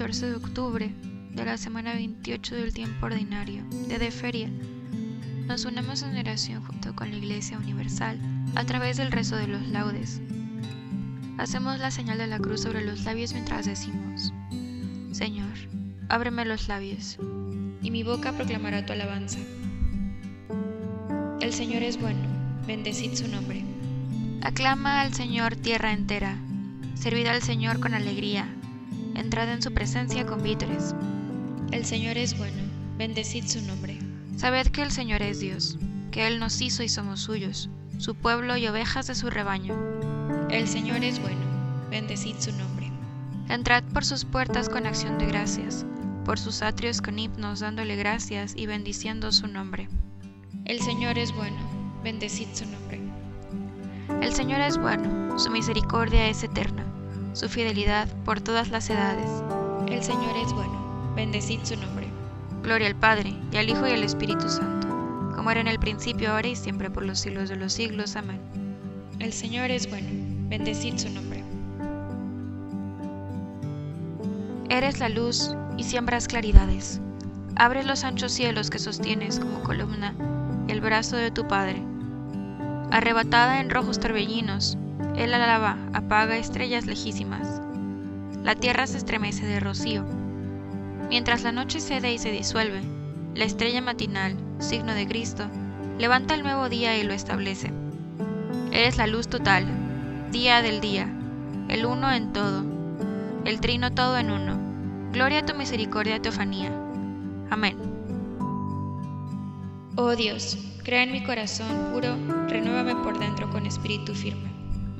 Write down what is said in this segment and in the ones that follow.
14 de octubre de la semana 28 del tiempo ordinario de Feria, nos unamos en oración junto con la Iglesia Universal a través del rezo de los laudes. Hacemos la señal de la cruz sobre los labios mientras decimos, Señor, ábreme los labios, y mi boca proclamará tu alabanza. El Señor es bueno, bendecid su nombre. Aclama al Señor tierra entera Servid al Señor con alegría, entrad en su presencia con vítores. El Señor es bueno, bendecid su nombre. Sabed que el Señor es Dios, que Él nos hizo y somos suyos, su pueblo y ovejas de su rebaño. El Señor es bueno, bendecid su nombre. Entrad por sus puertas con acción de gracias, por sus atrios con himnos dándole gracias y bendiciendo su nombre. El Señor es bueno, bendecid su nombre. El Señor es bueno, su misericordia es eterna su fidelidad por todas las edades. El Señor es bueno, bendecid su nombre. Gloria al Padre, y al Hijo y al Espíritu Santo, como era en el principio, ahora y siempre por los siglos de los siglos. Amén. El Señor es bueno, bendecid su nombre. Eres la luz y siembras claridades. Abre los anchos cielos que sostienes como columna el brazo de tu Padre. Arrebatada en rojos torbellinos, él alaba, apaga estrellas lejísimas. La tierra se estremece de rocío. Mientras la noche cede y se disuelve, la estrella matinal, signo de Cristo, levanta el nuevo día y lo establece. Eres la luz total, día del día, el uno en todo, el trino todo en uno. Gloria a tu misericordia, teofanía. Amén. Oh Dios, crea en mi corazón puro, renuévame por dentro con espíritu firme.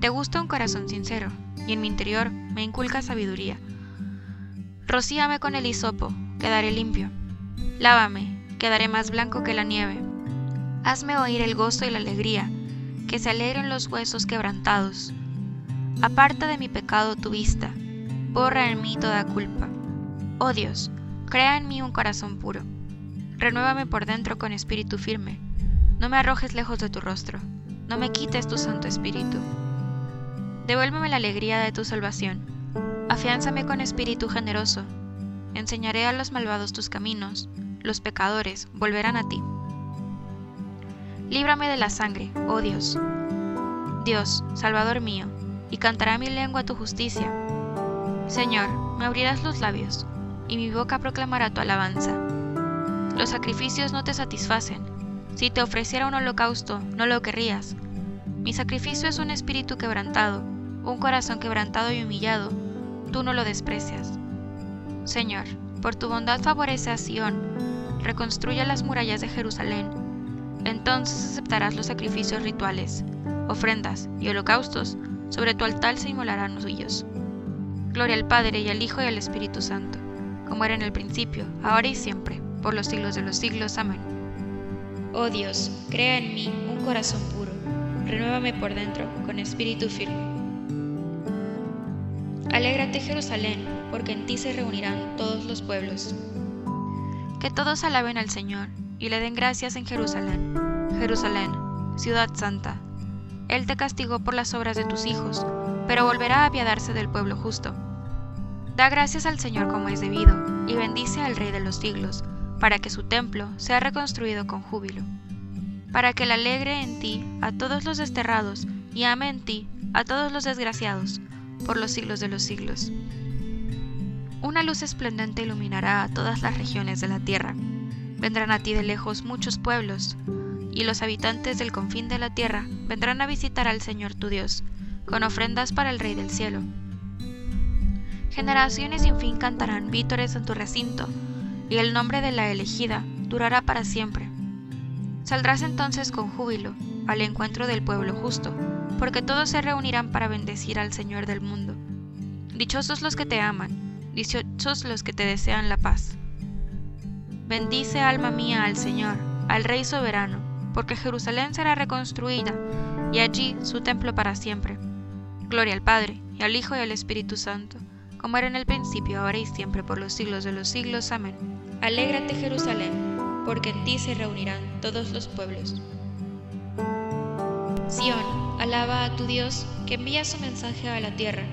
Te gusta un corazón sincero, y en mi interior me inculca sabiduría. Rocíame con el hisopo, quedaré limpio. Lávame, quedaré más blanco que la nieve. Hazme oír el gozo y la alegría, que se alegren los huesos quebrantados. Aparta de mi pecado tu vista, borra en mí toda culpa. Oh Dios, crea en mí un corazón puro. Renuévame por dentro con espíritu firme. No me arrojes lejos de tu rostro, no me quites tu Santo Espíritu. Devuélveme la alegría de tu salvación. Afiánzame con espíritu generoso. Enseñaré a los malvados tus caminos. Los pecadores volverán a ti. Líbrame de la sangre, oh Dios. Dios, Salvador mío, y cantará mi lengua tu justicia. Señor, me abrirás los labios, y mi boca proclamará tu alabanza. Los sacrificios no te satisfacen. Si te ofreciera un holocausto, no lo querrías. Mi sacrificio es un espíritu quebrantado un corazón quebrantado y humillado, tú no lo desprecias. Señor, por tu bondad favorece a Sión, reconstruye las murallas de Jerusalén. Entonces aceptarás los sacrificios rituales, ofrendas y holocaustos, sobre tu altar se inmolarán los suyos. Gloria al Padre y al Hijo y al Espíritu Santo, como era en el principio, ahora y siempre, por los siglos de los siglos. Amén. Oh Dios, crea en mí un corazón puro, renuévame por dentro con espíritu firme. Alégrate Jerusalén, porque en ti se reunirán todos los pueblos. Que todos alaben al Señor y le den gracias en Jerusalén. Jerusalén, ciudad santa. Él te castigó por las obras de tus hijos, pero volverá a apiadarse del pueblo justo. Da gracias al Señor como es debido, y bendice al Rey de los siglos, para que su templo sea reconstruido con júbilo. Para que le alegre en ti a todos los desterrados, y ame en ti a todos los desgraciados, por los siglos de los siglos. Una luz esplendente iluminará a todas las regiones de la tierra. Vendrán a ti de lejos muchos pueblos, y los habitantes del confín de la tierra vendrán a visitar al Señor tu Dios, con ofrendas para el Rey del cielo. Generaciones sin fin cantarán vítores en tu recinto, y el nombre de la elegida durará para siempre. Saldrás entonces con júbilo al encuentro del pueblo justo, porque todos se reunirán para bendecir al Señor del mundo. Dichosos los que te aman, dichosos los que te desean la paz. Bendice alma mía al Señor, al Rey soberano, porque Jerusalén será reconstruida, y allí su templo para siempre. Gloria al Padre, y al Hijo y al Espíritu Santo, como era en el principio, ahora y siempre, por los siglos de los siglos. Amén. Alégrate Jerusalén, porque en ti se reunirán todos los pueblos. Sión, alaba a tu Dios, que envía su mensaje a la tierra.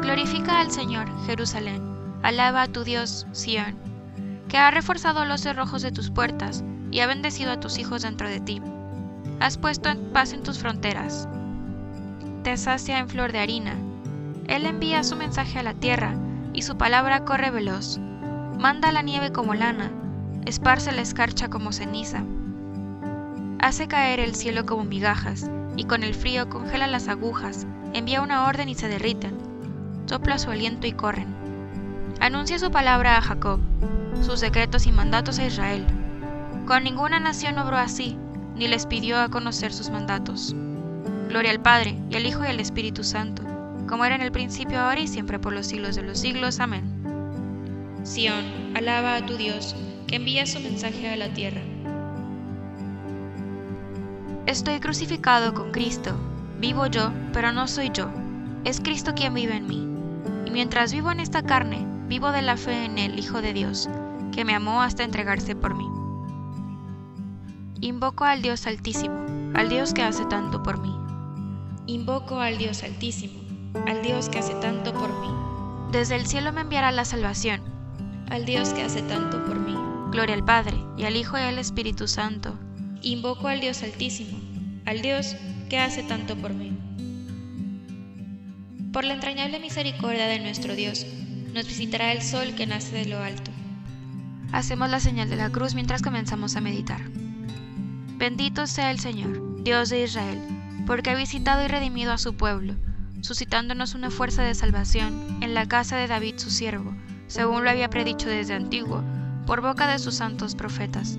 Glorifica al Señor, Jerusalén. Alaba a tu Dios, Sión, que ha reforzado los cerrojos de tus puertas y ha bendecido a tus hijos dentro de ti. Has puesto en paz en tus fronteras. Te sacia en flor de harina. Él envía su mensaje a la tierra, y su palabra corre veloz. Manda la nieve como lana, esparce la escarcha como ceniza. Hace caer el cielo como migajas, y con el frío congela las agujas, envía una orden y se derriten. Sopla su aliento y corren. Anuncia su palabra a Jacob, sus decretos y mandatos a Israel. Con ninguna nación obró así, ni les pidió a conocer sus mandatos. Gloria al Padre, y al Hijo y al Espíritu Santo, como era en el principio, ahora y siempre, por los siglos de los siglos. Amén. Sión, alaba a tu Dios, que envía su mensaje a la tierra. Estoy crucificado con Cristo. Vivo yo, pero no soy yo. Es Cristo quien vive en mí. Y mientras vivo en esta carne, vivo de la fe en el Hijo de Dios, que me amó hasta entregarse por mí. Invoco al Dios Altísimo, al Dios que hace tanto por mí. Invoco al Dios Altísimo, al Dios que hace tanto por mí. Desde el cielo me enviará la salvación, al Dios que hace tanto por mí. Gloria al Padre, y al Hijo y al Espíritu Santo. Invoco al Dios Altísimo, al Dios que hace tanto por mí. Por la entrañable misericordia de nuestro Dios, nos visitará el sol que nace de lo alto. Hacemos la señal de la cruz mientras comenzamos a meditar. Bendito sea el Señor, Dios de Israel, porque ha visitado y redimido a su pueblo, suscitándonos una fuerza de salvación en la casa de David su siervo, según lo había predicho desde antiguo, por boca de sus santos profetas.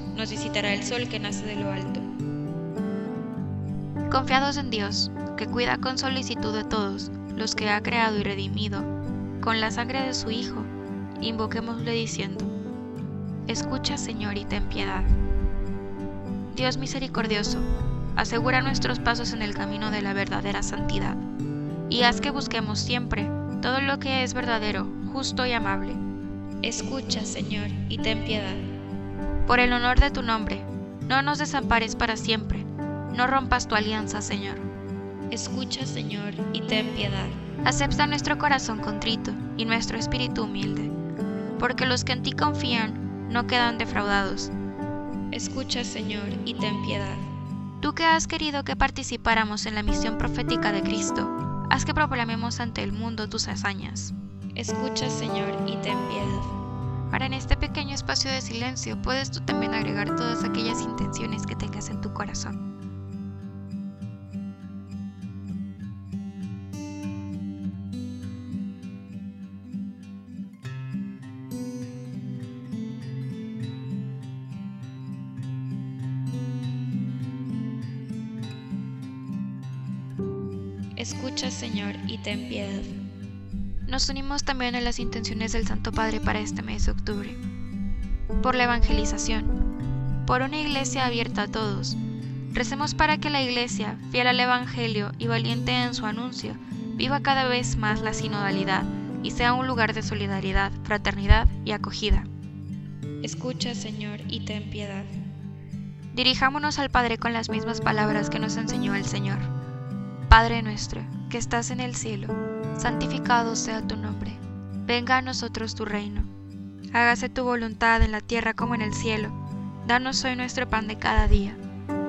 nos visitará el sol que nace de lo alto. Confiados en Dios, que cuida con solicitud de todos los que ha creado y redimido, con la sangre de su Hijo, invoquémosle diciendo, Escucha Señor y ten piedad. Dios misericordioso, asegura nuestros pasos en el camino de la verdadera santidad, y haz que busquemos siempre todo lo que es verdadero, justo y amable. Escucha, Señor, y ten piedad. Por el honor de tu nombre, no nos desampares para siempre, no rompas tu alianza, Señor. Escucha, Señor, y ten piedad. Acepta nuestro corazón contrito y nuestro espíritu humilde, porque los que en ti confían no quedan defraudados. Escucha, Señor, y ten piedad. Tú que has querido que participáramos en la misión profética de Cristo, haz que proclamemos ante el mundo tus hazañas. Escucha, Señor, y ten piedad. Ahora en este pequeño espacio de silencio puedes tú también agregar todas aquellas intenciones que tengas en tu corazón. Escucha, Señor, y ten piedad. Nos unimos también a las intenciones del Santo Padre para este mes de octubre. Por la evangelización. Por una iglesia abierta a todos. Recemos para que la iglesia, fiel al Evangelio y valiente en su anuncio, viva cada vez más la sinodalidad y sea un lugar de solidaridad, fraternidad y acogida. Escucha, Señor, y ten piedad. Dirijámonos al Padre con las mismas palabras que nos enseñó el Señor. Padre nuestro, que estás en el cielo, santificado sea tu nombre. Venga a nosotros tu reino. Hágase tu voluntad en la tierra como en el cielo. Danos hoy nuestro pan de cada día.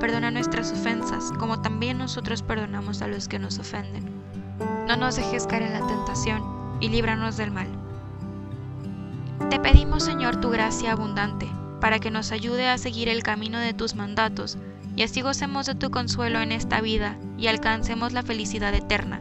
Perdona nuestras ofensas, como también nosotros perdonamos a los que nos ofenden. No nos dejes caer en la tentación, y líbranos del mal. Te pedimos, Señor, tu gracia abundante, para que nos ayude a seguir el camino de tus mandatos, y así gocemos de tu consuelo en esta vida y alcancemos la felicidad eterna.